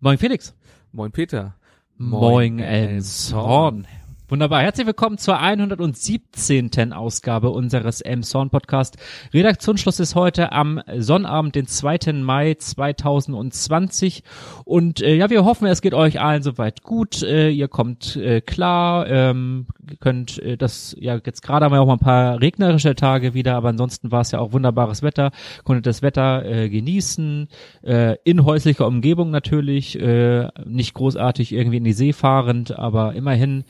Moin Felix. Moin Peter. Moin Elmshorn. Wunderbar. Herzlich willkommen zur 117. Ausgabe unseres M-Sound Podcast. Redaktionsschluss ist heute am Sonnabend, den 2. Mai 2020. Und äh, ja, wir hoffen, es geht euch allen soweit gut. Äh, ihr kommt äh, klar. Ähm, könnt äh, das, ja, jetzt gerade haben wir auch mal ein paar regnerische Tage wieder, aber ansonsten war es ja auch wunderbares Wetter. Konntet das Wetter äh, genießen. Äh, in häuslicher Umgebung natürlich. Äh, nicht großartig irgendwie in die See fahrend, aber immerhin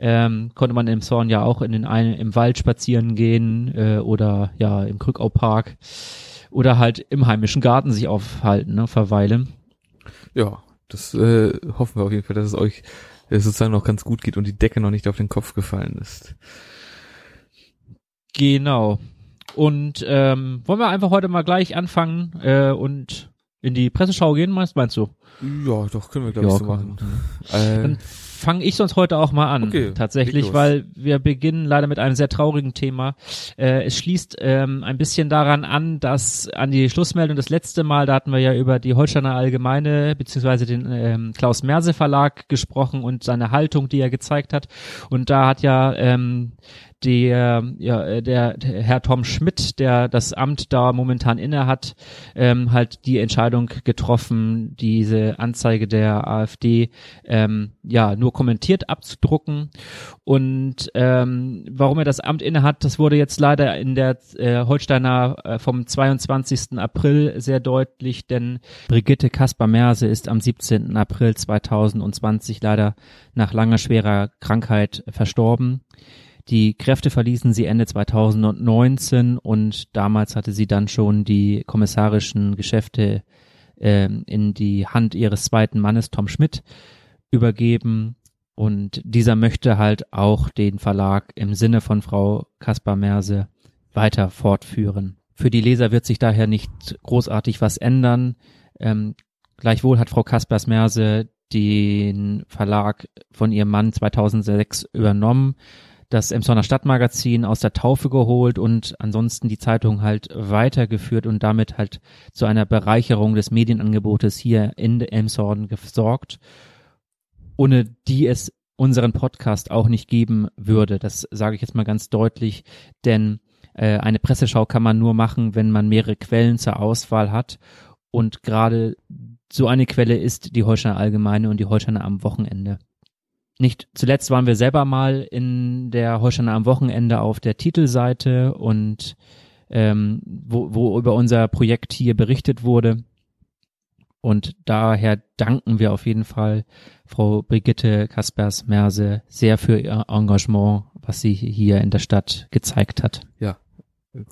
ähm, konnte man im Zorn ja auch in den einen, im Wald spazieren gehen äh, oder ja im Krückau-Park oder halt im heimischen Garten sich aufhalten, ne, verweilen. Ja, das äh, hoffen wir auf jeden Fall, dass es euch äh, sozusagen noch ganz gut geht und die Decke noch nicht auf den Kopf gefallen ist. Genau. Und ähm, wollen wir einfach heute mal gleich anfangen äh, und in die Presseschau gehen, meinst, meinst du? Ja, doch, können wir, glaube ich, so machen. Äh, fange ich sonst heute auch mal an. Okay, tatsächlich, weil wir beginnen leider mit einem sehr traurigen Thema. Äh, es schließt ähm, ein bisschen daran an, dass an die Schlussmeldung das letzte Mal, da hatten wir ja über die Holsteiner Allgemeine beziehungsweise den ähm, Klaus Merse Verlag gesprochen und seine Haltung, die er gezeigt hat. Und da hat ja ähm, der, ja, der, der Herr Tom Schmidt, der das Amt da momentan inne hat, ähm, halt die Entscheidung getroffen, diese Anzeige der AfD ähm, ja nur kommentiert abzudrucken. Und ähm, warum er das Amt inne hat, das wurde jetzt leider in der äh, Holsteiner äh, vom 22. April sehr deutlich, denn Brigitte Kasper-Merse ist am 17. April 2020 leider nach langer schwerer Krankheit verstorben. Die Kräfte verließen sie Ende 2019 und damals hatte sie dann schon die kommissarischen Geschäfte äh, in die Hand ihres zweiten Mannes Tom Schmidt übergeben und dieser möchte halt auch den Verlag im Sinne von Frau Kaspar Merse weiter fortführen. Für die Leser wird sich daher nicht großartig was ändern. Ähm, gleichwohl hat Frau Kaspers Merse den Verlag von ihrem Mann 2006 übernommen das Emsonner Stadtmagazin aus der Taufe geholt und ansonsten die Zeitung halt weitergeführt und damit halt zu einer Bereicherung des Medienangebotes hier in Emshorn gesorgt, ohne die es unseren Podcast auch nicht geben würde. Das sage ich jetzt mal ganz deutlich, denn äh, eine Presseschau kann man nur machen, wenn man mehrere Quellen zur Auswahl hat und gerade so eine Quelle ist die Holsteiner Allgemeine und die Holsteiner am Wochenende. Nicht zuletzt waren wir selber mal in der Holsteiner am Wochenende auf der Titelseite und ähm, wo, wo über unser Projekt hier berichtet wurde. Und daher danken wir auf jeden Fall Frau Brigitte Kaspers-Merse sehr für ihr Engagement, was sie hier in der Stadt gezeigt hat. Ja,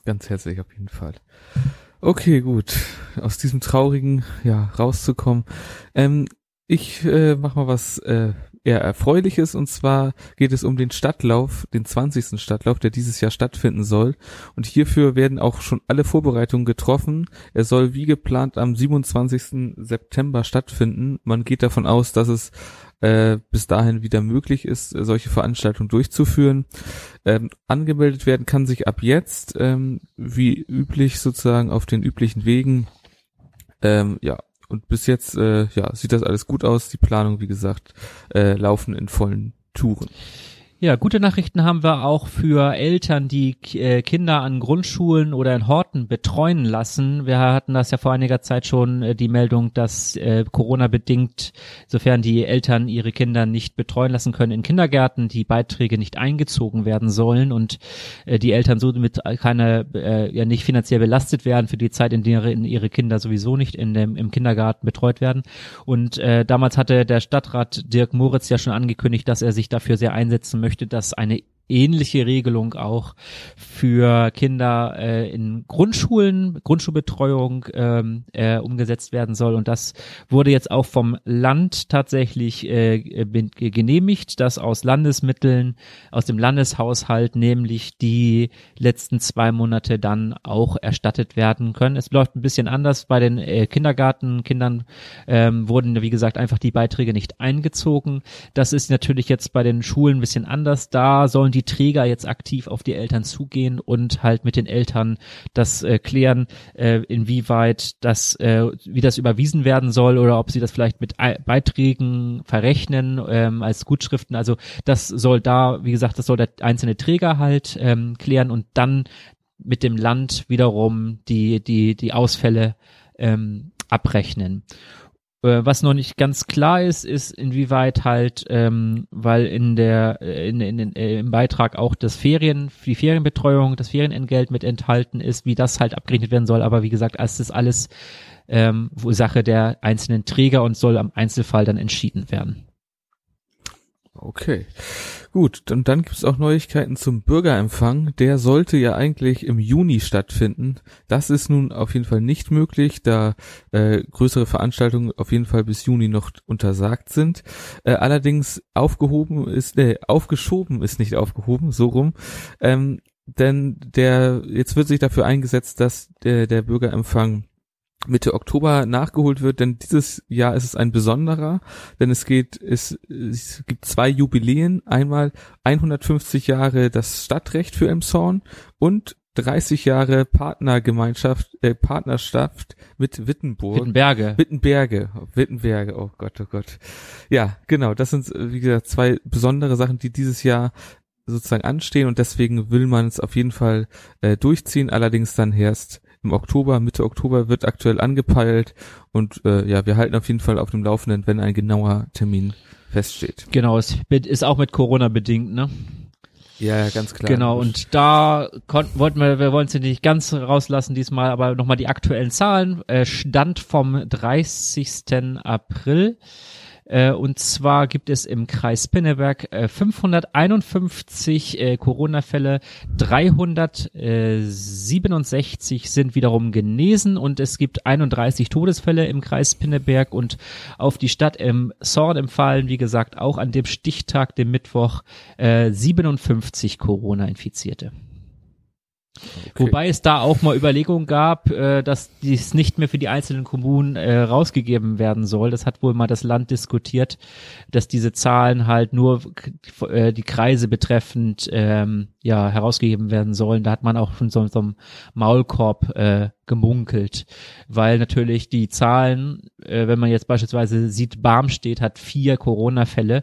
ganz herzlich auf jeden Fall. Okay, gut. Aus diesem traurigen, ja, rauszukommen. Ähm, ich äh, mach mal was äh, eher Erfreuliches und zwar geht es um den Stadtlauf, den 20. Stadtlauf, der dieses Jahr stattfinden soll und hierfür werden auch schon alle Vorbereitungen getroffen. Er soll wie geplant am 27. September stattfinden. Man geht davon aus, dass es äh, bis dahin wieder möglich ist, solche Veranstaltungen durchzuführen. Ähm, angemeldet werden kann sich ab jetzt, ähm, wie üblich sozusagen auf den üblichen Wegen. Ähm, ja, und bis jetzt, äh, ja, sieht das alles gut aus. Die Planung, wie gesagt, äh, laufen in vollen Touren. Ja, gute Nachrichten haben wir auch für Eltern, die äh, Kinder an Grundschulen oder in Horten betreuen lassen. Wir hatten das ja vor einiger Zeit schon äh, die Meldung, dass äh, Corona bedingt, sofern die Eltern ihre Kinder nicht betreuen lassen können in Kindergärten, die Beiträge nicht eingezogen werden sollen und die Eltern somit keine ja nicht finanziell belastet werden für die Zeit, in der ihre Kinder sowieso nicht in dem im Kindergarten betreut werden. Und damals hatte der Stadtrat Dirk Moritz ja schon angekündigt, dass er sich dafür sehr einsetzen möchte möchte, dass eine ähnliche Regelung auch für Kinder äh, in Grundschulen, Grundschulbetreuung ähm, äh, umgesetzt werden soll. Und das wurde jetzt auch vom Land tatsächlich äh, genehmigt, dass aus Landesmitteln, aus dem Landeshaushalt nämlich die letzten zwei Monate dann auch erstattet werden können. Es läuft ein bisschen anders. Bei den äh, Kindergartenkindern ähm, wurden, wie gesagt, einfach die Beiträge nicht eingezogen. Das ist natürlich jetzt bei den Schulen ein bisschen anders. Da sollen die die Träger jetzt aktiv auf die Eltern zugehen und halt mit den Eltern das äh, klären, äh, inwieweit das, äh, wie das überwiesen werden soll oder ob sie das vielleicht mit Beiträgen verrechnen ähm, als Gutschriften. Also das soll da, wie gesagt, das soll der einzelne Träger halt ähm, klären und dann mit dem Land wiederum die die die Ausfälle ähm, abrechnen. Äh, was noch nicht ganz klar ist, ist inwieweit halt, ähm, weil in der äh, in, in, in, äh, im Beitrag auch das Ferien, die Ferienbetreuung, das Ferienentgelt mit enthalten ist, wie das halt abgerechnet werden soll. Aber wie gesagt, es ist alles ähm, Sache der einzelnen Träger und soll am Einzelfall dann entschieden werden. Okay. Gut, und dann gibt es auch Neuigkeiten zum Bürgerempfang. Der sollte ja eigentlich im Juni stattfinden. Das ist nun auf jeden Fall nicht möglich, da äh, größere Veranstaltungen auf jeden Fall bis Juni noch untersagt sind. Äh, allerdings aufgehoben ist, äh, aufgeschoben ist nicht aufgehoben, so rum. Ähm, denn der, jetzt wird sich dafür eingesetzt, dass der, der Bürgerempfang Mitte Oktober nachgeholt wird, denn dieses Jahr ist es ein besonderer, denn es geht, es, es gibt zwei Jubiläen, einmal 150 Jahre das Stadtrecht für Emshorn und 30 Jahre Partnergemeinschaft, äh, Partnerschaft mit Wittenburg. Wittenberge. Wittenberge. Wittenberge, oh Gott, oh Gott. Ja, genau, das sind, wie gesagt, zwei besondere Sachen, die dieses Jahr sozusagen anstehen und deswegen will man es auf jeden Fall äh, durchziehen, allerdings dann erst im Oktober, Mitte Oktober wird aktuell angepeilt und äh, ja, wir halten auf jeden Fall auf dem Laufenden, wenn ein genauer Termin feststeht. Genau, es ist auch mit Corona bedingt, ne? Ja, ganz klar. Genau, und da konnten, wollten wir, wir wollen es nicht ganz rauslassen diesmal, aber nochmal die aktuellen Zahlen. Äh, Stand vom 30. April und zwar gibt es im Kreis Pinneberg äh, 551 äh, Corona-Fälle, 367 sind wiederum genesen und es gibt 31 Todesfälle im Kreis Pinneberg und auf die Stadt im Zorn empfallen, wie gesagt, auch an dem Stichtag, dem Mittwoch, äh, 57 Corona-Infizierte. Okay. Wobei es da auch mal Überlegungen gab, äh, dass dies nicht mehr für die einzelnen Kommunen äh, rausgegeben werden soll. Das hat wohl mal das Land diskutiert, dass diese Zahlen halt nur äh, die Kreise betreffend ähm, ja herausgegeben werden sollen. Da hat man auch von so, so einem Maulkorb äh, gemunkelt, weil natürlich die Zahlen, äh, wenn man jetzt beispielsweise sieht, Barmstedt hat vier Corona-Fälle,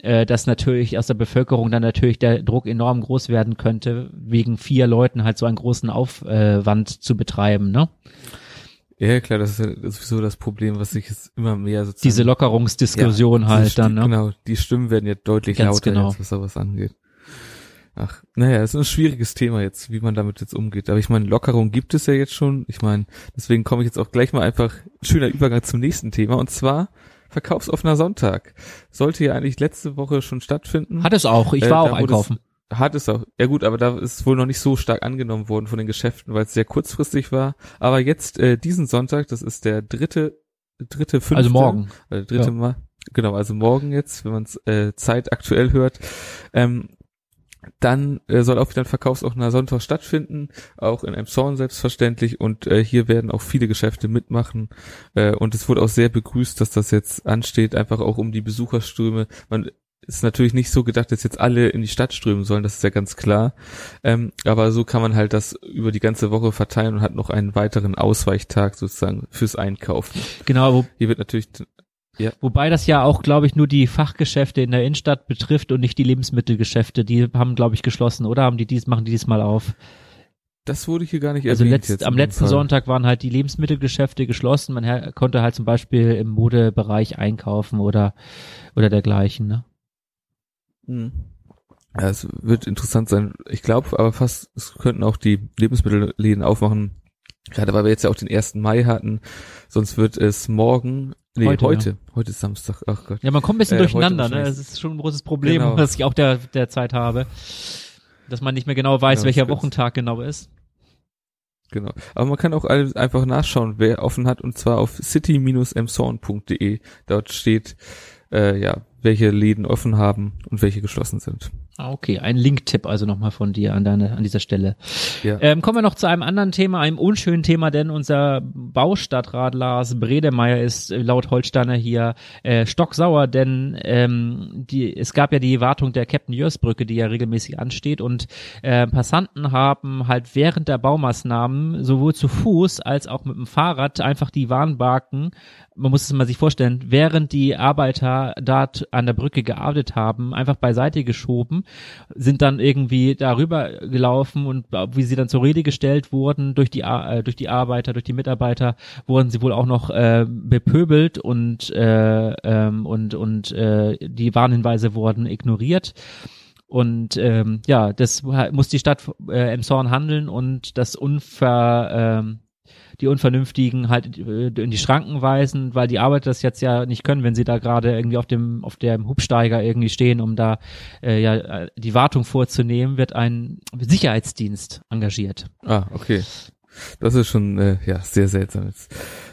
äh, dass natürlich aus der Bevölkerung dann natürlich der Druck enorm groß werden könnte, wegen vier Leuten halt so einen großen Aufwand zu betreiben, ne? Ja, klar, das ist ja sowieso das Problem, was sich jetzt immer mehr sozusagen. Diese Lockerungsdiskussion ja, halt dann, ne? Genau, die Stimmen werden ja deutlich Ganz lauter, genau. jetzt, was sowas angeht. Ach, naja, es ist ein schwieriges Thema jetzt, wie man damit jetzt umgeht. Aber ich meine, Lockerung gibt es ja jetzt schon. Ich meine, deswegen komme ich jetzt auch gleich mal einfach schöner Übergang zum nächsten Thema. Und zwar verkaufsoffener Sonntag. Sollte ja eigentlich letzte Woche schon stattfinden. Hat es auch. Ich war äh, auch einkaufen. Es, hat es auch. Ja gut, aber da ist es wohl noch nicht so stark angenommen worden von den Geschäften, weil es sehr kurzfristig war. Aber jetzt äh, diesen Sonntag, das ist der dritte, dritte, fünfte. Also morgen. Äh, dritte ja. Mal. Genau, also morgen jetzt, wenn man es äh, Zeit aktuell hört, ähm, dann äh, soll auch wieder ein verkaufsoffener Sonntag stattfinden, auch in einem Zorn selbstverständlich und äh, hier werden auch viele Geschäfte mitmachen äh, und es wurde auch sehr begrüßt, dass das jetzt ansteht, einfach auch um die Besucherströme. Man ist natürlich nicht so gedacht, dass jetzt alle in die Stadt strömen sollen, das ist ja ganz klar. Ähm, aber so kann man halt das über die ganze Woche verteilen und hat noch einen weiteren Ausweichtag sozusagen fürs Einkaufen. Genau. Hier wird natürlich ja. Wobei das ja auch, glaube ich, nur die Fachgeschäfte in der Innenstadt betrifft und nicht die Lebensmittelgeschäfte. Die haben, glaube ich, geschlossen, oder? Haben die dies, machen die diesmal auf? Das wurde hier gar nicht also erwähnt. Also letzt, am letzten Fall. Sonntag waren halt die Lebensmittelgeschäfte geschlossen. Man konnte halt zum Beispiel im Modebereich einkaufen oder, oder dergleichen, ne? Hm. Ja, es wird interessant sein. Ich glaube aber fast, es könnten auch die Lebensmittelläden aufmachen, gerade weil wir jetzt ja auch den 1. Mai hatten. Sonst wird es morgen Nee, heute. Heute, ja. heute ist Samstag. Ach Gott. Ja, man kommt ein bisschen äh, durcheinander, ne? Das ist schon ein großes Problem, genau. was ich auch der, der Zeit habe. Dass man nicht mehr genau weiß, genau, welcher Wochentag genau ist. Genau. Aber man kann auch einfach nachschauen, wer offen hat, und zwar auf city-emsorn.de. Dort steht, äh, ja, welche Läden offen haben und welche geschlossen sind. Ah, okay, ein Link-Tipp also nochmal von dir an deine, an dieser Stelle. Ja. Ähm, kommen wir noch zu einem anderen Thema, einem unschönen Thema, denn unser Baustadtrat Lars Bredemeier ist laut Holsteiner hier äh, stocksauer, denn ähm, die, es gab ja die Wartung der Captain Jörs Brücke, die ja regelmäßig ansteht und äh, Passanten haben halt während der Baumaßnahmen sowohl zu Fuß als auch mit dem Fahrrad einfach die Warnbarken man muss es mal sich vorstellen, während die Arbeiter dort an der Brücke gearbeitet haben, einfach beiseite geschoben, sind dann irgendwie darüber gelaufen und wie sie dann zur Rede gestellt wurden durch die äh, durch die Arbeiter, durch die Mitarbeiter, wurden sie wohl auch noch äh, bepöbelt und äh, ähm, und und äh, die Warnhinweise wurden ignoriert. Und ähm, ja, das muss die Stadt äh, Emshorn handeln und das unver ähm, die Unvernünftigen halt äh, in die Schranken weisen, weil die Arbeiter das jetzt ja nicht können, wenn sie da gerade irgendwie auf dem auf dem Hubsteiger irgendwie stehen, um da äh, ja die Wartung vorzunehmen, wird ein Sicherheitsdienst engagiert. Ah, okay. Das ist schon äh, ja sehr seltsam.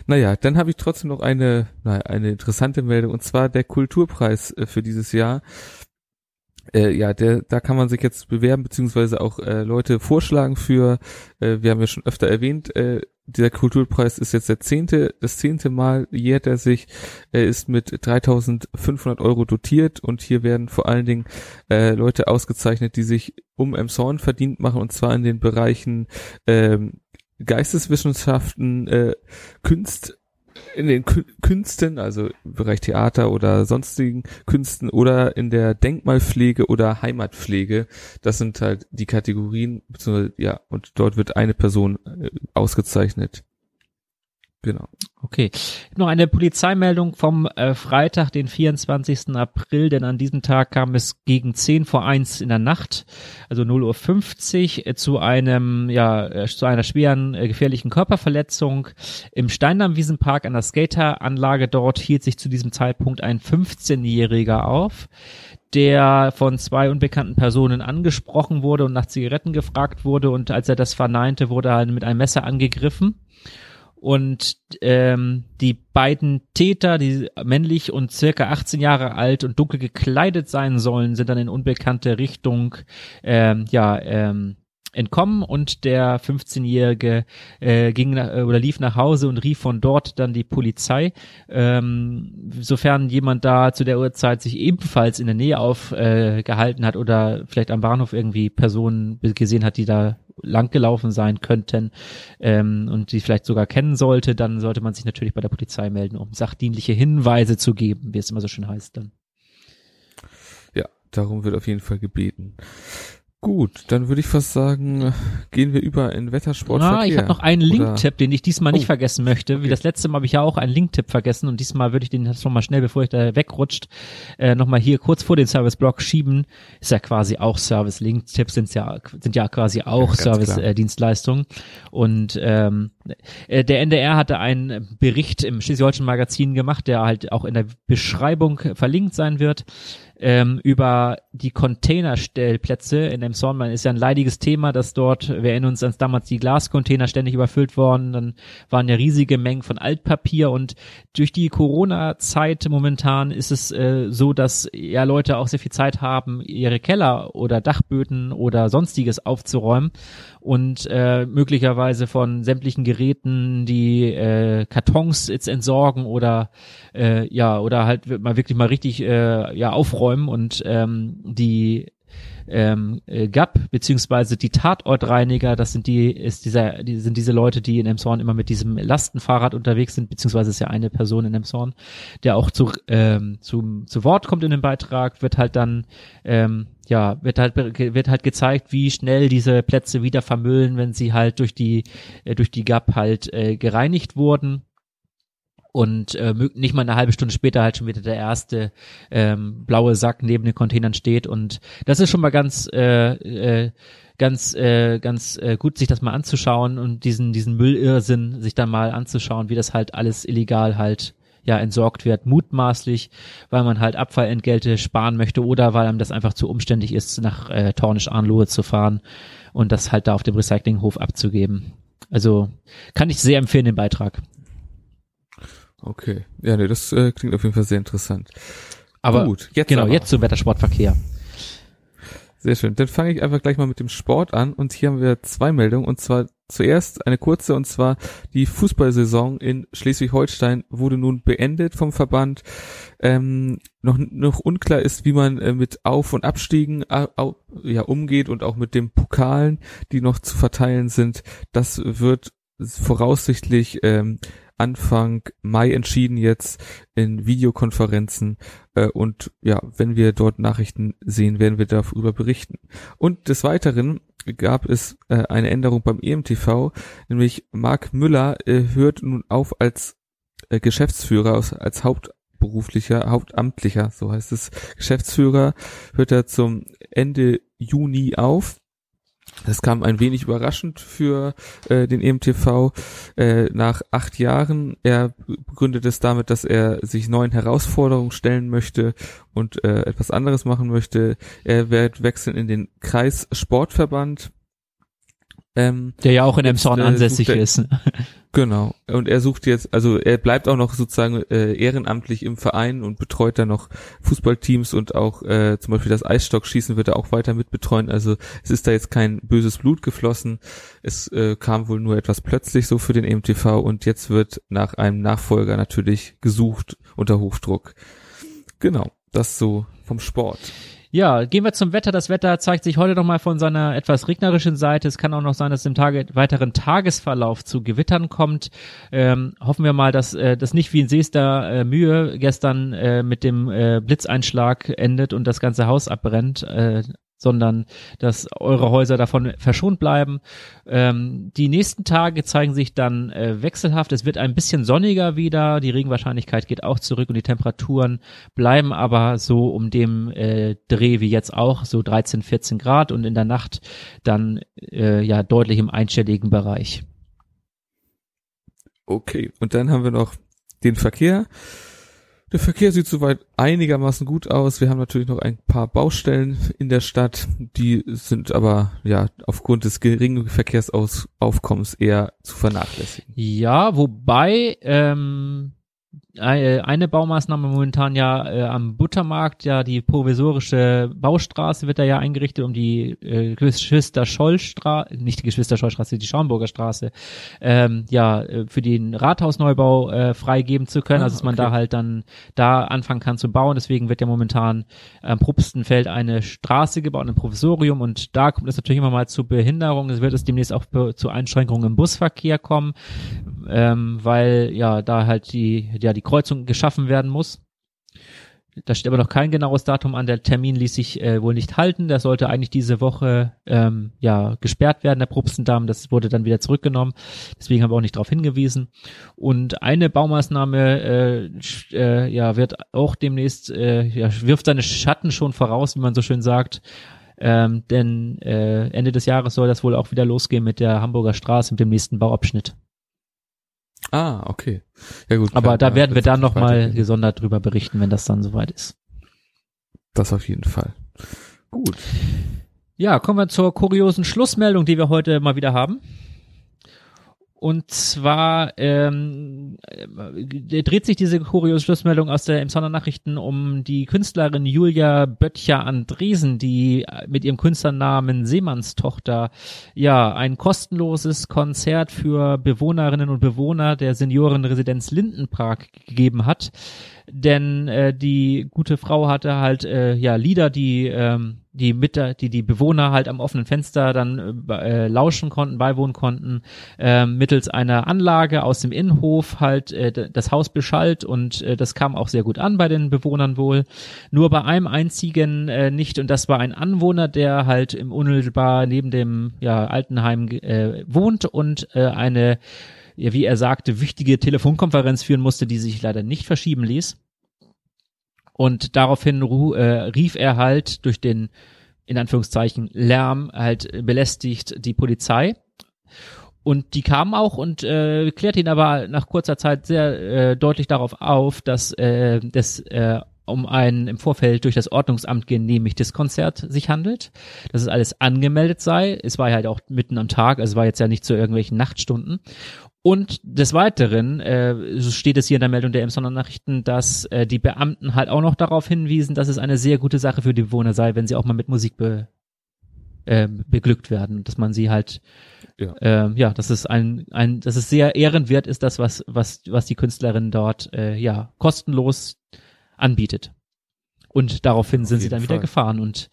Naja, dann habe ich trotzdem noch eine naja, eine interessante Meldung und zwar der Kulturpreis äh, für dieses Jahr äh, ja, der, da kann man sich jetzt bewerben, beziehungsweise auch äh, Leute vorschlagen für, äh, wir haben ja schon öfter erwähnt, äh, dieser Kulturpreis ist jetzt der zehnte, das zehnte Mal jährt er sich, er ist mit 3500 Euro dotiert und hier werden vor allen Dingen äh, Leute ausgezeichnet, die sich um Emshorn verdient machen und zwar in den Bereichen ähm, Geisteswissenschaften, äh, Kunst, in den Künsten, also im Bereich Theater oder sonstigen Künsten oder in der Denkmalpflege oder Heimatpflege. Das sind halt die Kategorien, beziehungsweise, ja, und dort wird eine Person äh, ausgezeichnet. Genau. Okay. Noch eine Polizeimeldung vom äh, Freitag, den 24. April, denn an diesem Tag kam es gegen 10 vor 1 in der Nacht, also 0.50 Uhr, äh, zu einem, ja, äh, zu einer schweren äh, gefährlichen Körperverletzung im Steindammwiesenpark an der Skateranlage. Dort hielt sich zu diesem Zeitpunkt ein 15-Jähriger auf der von zwei unbekannten Personen angesprochen wurde und nach Zigaretten gefragt wurde und als er das verneinte, wurde er mit einem Messer angegriffen und ähm, die beiden Täter, die männlich und circa 18 Jahre alt und dunkel gekleidet sein sollen, sind dann in unbekannte Richtung ähm, ja ähm, entkommen und der 15-Jährige äh, ging nach, äh, oder lief nach Hause und rief von dort dann die Polizei. Ähm, sofern jemand da zu der Uhrzeit sich ebenfalls in der Nähe aufgehalten äh, hat oder vielleicht am Bahnhof irgendwie Personen gesehen hat, die da langgelaufen sein könnten ähm, und die vielleicht sogar kennen sollte, dann sollte man sich natürlich bei der Polizei melden, um sachdienliche Hinweise zu geben, wie es immer so schön heißt dann. Ja, darum wird auf jeden Fall gebeten. Gut, dann würde ich fast sagen, gehen wir über in Wettersport. Ah, ich habe noch einen Link-Tipp, den ich diesmal nicht oh. vergessen möchte. Okay. Wie das letzte Mal habe ich ja auch einen Link-Tipp vergessen und diesmal würde ich den jetzt nochmal schnell, bevor ich da wegrutscht, äh, nochmal hier kurz vor den Service-Block schieben. Ist ja quasi auch Service. Link-Tipps sind ja sind ja quasi auch ja, Service-Dienstleistungen. Äh, und ähm, äh, der NDR hatte einen Bericht im Schleswig-Holstein Magazin gemacht, der halt auch in der Beschreibung verlinkt sein wird ähm, über die Containerstellplätze in Emshorn. Man ist ja ein leidiges Thema, dass dort, wir erinnern uns, als damals die Glascontainer ständig überfüllt worden, dann waren ja riesige Mengen von Altpapier. Und durch die Corona-Zeit momentan ist es äh, so, dass ja Leute auch sehr viel Zeit haben, ihre Keller oder Dachböden oder sonstiges aufzuräumen. Und äh, möglicherweise von sämtlichen Geräten die äh, Kartons jetzt entsorgen oder äh, ja oder halt mal wirklich mal richtig äh, ja aufräumen und ähm, die ähm, äh, GAP beziehungsweise die Tatortreiniger, das sind die ist dieser die sind diese Leute, die in Emshorn immer mit diesem Lastenfahrrad unterwegs sind, beziehungsweise ist ja eine Person in Emshorn, der auch zu ähm, zum zu Wort kommt in dem Beitrag, wird halt dann ähm, ja, wird halt, wird halt gezeigt, wie schnell diese Plätze wieder vermüllen, wenn sie halt durch die, äh, durch die GAP halt äh, gereinigt wurden und äh, nicht mal eine halbe Stunde später halt schon wieder der erste ähm, blaue Sack neben den Containern steht und das ist schon mal ganz äh, äh, ganz äh, ganz äh, gut sich das mal anzuschauen und diesen diesen Müllirrsinn sich dann mal anzuschauen, wie das halt alles illegal halt ja entsorgt wird, mutmaßlich, weil man halt Abfallentgelte sparen möchte oder weil einem das einfach zu umständlich ist, nach äh, Tornisch-Arnlohe zu fahren und das halt da auf dem Recyclinghof abzugeben. Also kann ich sehr empfehlen, den Beitrag. Okay. Ja, nee, das äh, klingt auf jeden Fall sehr interessant. Aber gut, jetzt genau, aber. jetzt zum Wettersportverkehr. Sehr schön. Dann fange ich einfach gleich mal mit dem Sport an und hier haben wir zwei Meldungen und zwar zuerst eine kurze und zwar die Fußballsaison in Schleswig-Holstein wurde nun beendet vom Verband. Ähm, noch, noch unklar ist, wie man äh, mit Auf- und Abstiegen äh, au, ja, umgeht und auch mit den Pokalen, die noch zu verteilen sind. Das wird voraussichtlich ähm, Anfang Mai entschieden jetzt in Videokonferenzen. Äh, und ja, wenn wir dort Nachrichten sehen, werden wir darüber berichten. Und des Weiteren gab es äh, eine Änderung beim EMTV, nämlich Marc Müller äh, hört nun auf als äh, Geschäftsführer, als, als hauptberuflicher, hauptamtlicher, so heißt es, Geschäftsführer, hört er zum Ende Juni auf das kam ein wenig überraschend für äh, den EMTV äh, nach acht Jahren. Er begründet es damit, dass er sich neuen Herausforderungen stellen möchte und äh, etwas anderes machen möchte. Er wird wechseln in den Kreissportverband ähm, Der ja auch in Emshorn äh, ansässig er, ist. Genau. Und er sucht jetzt, also er bleibt auch noch sozusagen äh, ehrenamtlich im Verein und betreut dann noch Fußballteams und auch äh, zum Beispiel das Eisstockschießen wird er auch weiter mitbetreuen. Also es ist da jetzt kein böses Blut geflossen. Es äh, kam wohl nur etwas plötzlich so für den EMTV und jetzt wird nach einem Nachfolger natürlich gesucht unter Hochdruck. Genau. Das so vom Sport. Ja, gehen wir zum Wetter. Das Wetter zeigt sich heute nochmal von seiner etwas regnerischen Seite. Es kann auch noch sein, dass es im Tage, weiteren Tagesverlauf zu Gewittern kommt. Ähm, hoffen wir mal, dass äh, das nicht wie in Seester äh, Mühe gestern äh, mit dem äh, Blitzeinschlag endet und das ganze Haus abbrennt. Äh, sondern dass eure Häuser davon verschont bleiben. Ähm, die nächsten Tage zeigen sich dann äh, wechselhaft. Es wird ein bisschen sonniger wieder. Die Regenwahrscheinlichkeit geht auch zurück und die Temperaturen bleiben aber so um dem äh, Dreh wie jetzt auch, so 13, 14 Grad und in der Nacht dann äh, ja deutlich im einstelligen Bereich. Okay, und dann haben wir noch den Verkehr. Der Verkehr sieht soweit einigermaßen gut aus. Wir haben natürlich noch ein paar Baustellen in der Stadt, die sind aber ja aufgrund des geringen Verkehrsaufkommens eher zu vernachlässigen. Ja, wobei ähm, äh, eine Baumaßnahme momentan ja äh, am Buttermarkt, ja die provisorische Baustraße wird da ja eingerichtet, um die äh, Geschwister Schollstraße, nicht die Geschwister Schollstraße, die Schaumburger Straße, ähm, ja äh, für den Rathausneubau äh, freigeben zu können, ah, also dass man okay. da halt dann da anfangen kann zu bauen. Deswegen wird ja momentan am Propstenfeld eine Straße gebaut, ein Provisorium und da kommt es natürlich immer mal zu Behinderungen. Es wird es demnächst auch zu Einschränkungen im Busverkehr kommen, ähm, weil ja da halt die ja die Kreuzung geschaffen werden muss. Da steht aber noch kein genaues Datum an. Der Termin ließ sich äh, wohl nicht halten. Der sollte eigentlich diese Woche ähm, ja gesperrt werden, der Propstendamm. Das wurde dann wieder zurückgenommen. Deswegen haben wir auch nicht darauf hingewiesen. Und eine Baumaßnahme äh, äh, ja wird auch demnächst äh, ja, wirft seine Schatten schon voraus, wie man so schön sagt. Ähm, denn äh, Ende des Jahres soll das wohl auch wieder losgehen mit der Hamburger Straße, mit dem nächsten Bauabschnitt. Ah, okay. Ja gut. Aber klar, da werden wir dann nochmal gesondert drüber berichten, wenn das dann soweit ist. Das auf jeden Fall. Gut. Ja, kommen wir zur kuriosen Schlussmeldung, die wir heute mal wieder haben. Und zwar ähm, äh, dreht sich diese kuriose Schlussmeldung aus der Emsonner Nachrichten um die Künstlerin Julia Böttcher Andresen, die mit ihrem Künstlernamen Seemannstochter ja ein kostenloses Konzert für Bewohnerinnen und Bewohner der Seniorenresidenz Lindenpark gegeben hat. Denn äh, die gute Frau hatte halt äh, ja Lieder, die ähm, die mit die die Bewohner halt am offenen Fenster dann äh, lauschen konnten, beiwohnen konnten, äh, mittels einer Anlage aus dem Innenhof halt äh, das Haus beschallt und äh, das kam auch sehr gut an bei den Bewohnern wohl. Nur bei einem einzigen äh, nicht und das war ein Anwohner, der halt im unmittelbar neben dem ja Altenheim äh, wohnt und äh, eine ja, wie er sagte, wichtige Telefonkonferenz führen musste, die sich leider nicht verschieben ließ. Und daraufhin äh, rief er halt durch den, in Anführungszeichen, Lärm halt belästigt die Polizei. Und die kamen auch und äh, klärte ihn aber nach kurzer Zeit sehr äh, deutlich darauf auf, dass äh, das äh, um ein im Vorfeld durch das Ordnungsamt genehmigtes Konzert sich handelt, dass es alles angemeldet sei. Es war halt auch mitten am Tag, also es war jetzt ja nicht zu irgendwelchen Nachtstunden. Und des Weiteren, äh, so steht es hier in der Meldung der Emsonner Nachrichten, dass äh, die Beamten halt auch noch darauf hinwiesen, dass es eine sehr gute Sache für die Bewohner sei, wenn sie auch mal mit Musik be äh, beglückt werden, dass man sie halt Ja. ähm, ja, dass es ein, ein, dass es sehr ehrenwert ist, das was was was die Künstlerin dort äh, ja kostenlos anbietet. Und daraufhin Auf sind sie dann wieder Fall. gefahren und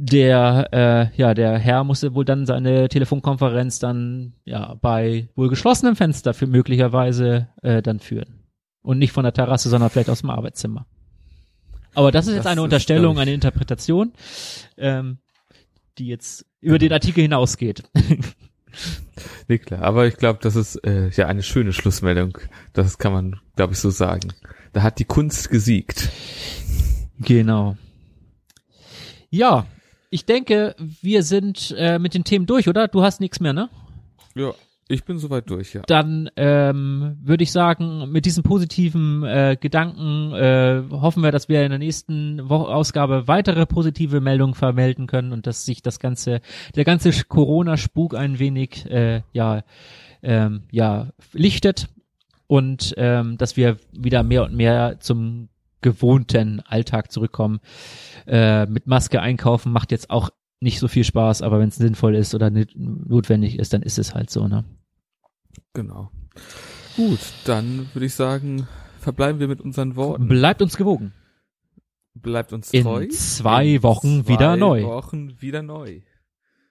der äh, ja der Herr musste wohl dann seine Telefonkonferenz dann ja bei wohl geschlossenem Fenster für möglicherweise äh, dann führen und nicht von der Terrasse, sondern vielleicht aus dem Arbeitszimmer. Aber das ist jetzt Das eine ist, Unterstellung, eine Interpretation, ähm, die jetzt über den Artikel hinausgeht. Nee, klar. Aber ich glaube, das ist äh, ja eine schöne Schlussmeldung. Das kann man, glaube ich, so sagen. Da hat die Kunst gesiegt. Genau. Ja, ich denke, wir sind äh, mit den Themen durch, oder? Du hast nichts mehr, ne? Ja, ich bin soweit durch, ja. Dann ähm, würde ich sagen, mit diesen positiven äh, Gedanken äh, hoffen wir, dass wir in der nächsten Woche Ausgabe weitere positive Meldungen vermelden können und dass sich das ganze, der ganze Corona-Spuk ein wenig äh, ja, ähm, ja lichtet und ähm, dass wir wieder mehr und mehr zum gewohnten Alltag zurückkommen. Äh, mit Maske einkaufen macht jetzt auch nicht so viel Spaß, aber wenn es sinnvoll ist oder notwendig ist, dann ist es halt so, ne? Genau. Gut, dann würde ich sagen, verbleiben wir mit unseren Worten. Bleibt uns gewogen. Bleibt uns In treu. zwei In Wochen zwei wieder neu. Wochen wieder neu.